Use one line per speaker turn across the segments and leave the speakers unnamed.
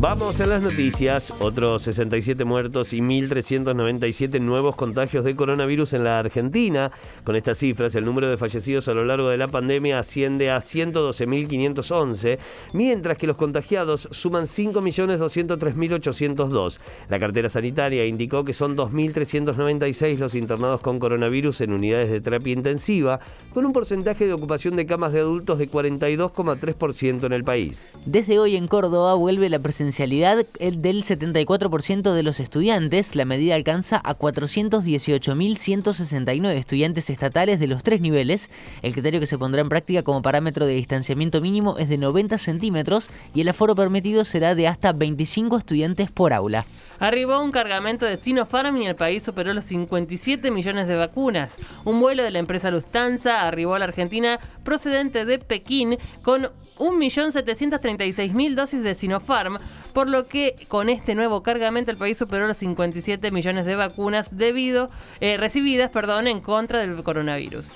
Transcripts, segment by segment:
Vamos a las noticias. Otros 67 muertos y 1.397 nuevos contagios de coronavirus en la Argentina. Con estas cifras, el número de fallecidos a lo largo de la pandemia asciende a 112.511, mientras que los contagiados suman 5.203.802. La cartera sanitaria indicó que son 2.396 los internados con coronavirus en unidades de terapia intensiva, con un porcentaje de ocupación de camas de adultos de 42,3% en el país.
Desde hoy en Córdoba vuelve la presencia presencialidad del 74% de los estudiantes. La medida alcanza a 418.169 estudiantes estatales de los tres niveles. El criterio que se pondrá en práctica como parámetro de distanciamiento mínimo es de 90 centímetros y el aforo permitido será de hasta 25 estudiantes por aula.
Arribó un cargamento de Sinopharm y el país superó los 57 millones de vacunas. Un vuelo de la empresa Lufthansa arribó a la Argentina procedente de Pekín con 1.736.000 dosis de Sinopharm, por lo que con este nuevo cargamento el país superó los 57 millones de vacunas debido, eh, recibidas perdón, en contra del coronavirus.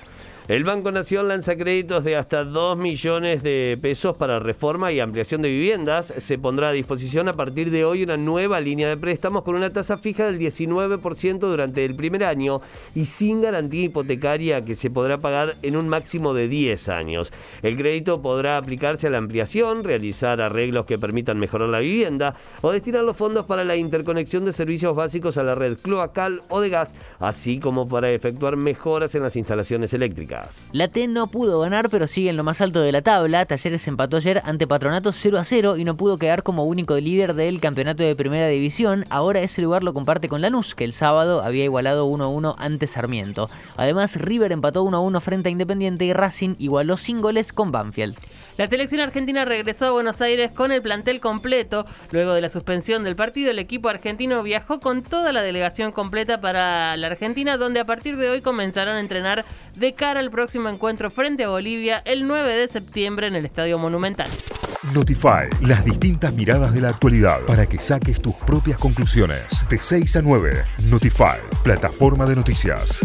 El Banco Nación lanza créditos de hasta 2 millones de pesos para reforma y ampliación de viviendas. Se pondrá a disposición a partir de hoy una nueva línea de préstamos con una tasa fija del 19% durante el primer año y sin garantía hipotecaria que se podrá pagar en un máximo de 10 años. El crédito podrá aplicarse a la ampliación, realizar arreglos que permitan mejorar la vivienda o destinar los fondos para la interconexión de servicios básicos a la red cloacal o de gas, así como para efectuar mejoras en las instalaciones eléctricas.
La T no pudo ganar, pero sigue en lo más alto de la tabla. Talleres empató ayer ante Patronato 0 a 0 y no pudo quedar como único líder del campeonato de primera división. Ahora ese lugar lo comparte con Lanús, que el sábado había igualado 1 a 1 ante Sarmiento. Además, River empató 1 a 1 frente a Independiente y Racing igualó sin goles con Banfield.
La selección argentina regresó a Buenos Aires con el plantel completo. Luego de la suspensión del partido, el equipo argentino viajó con toda la delegación completa para la Argentina, donde a partir de hoy comenzaron a entrenar de cara el próximo encuentro frente a Bolivia el 9 de septiembre en el Estadio Monumental.
Notify, las distintas miradas de la actualidad para que saques tus propias conclusiones. De 6 a 9, Notify, plataforma de noticias.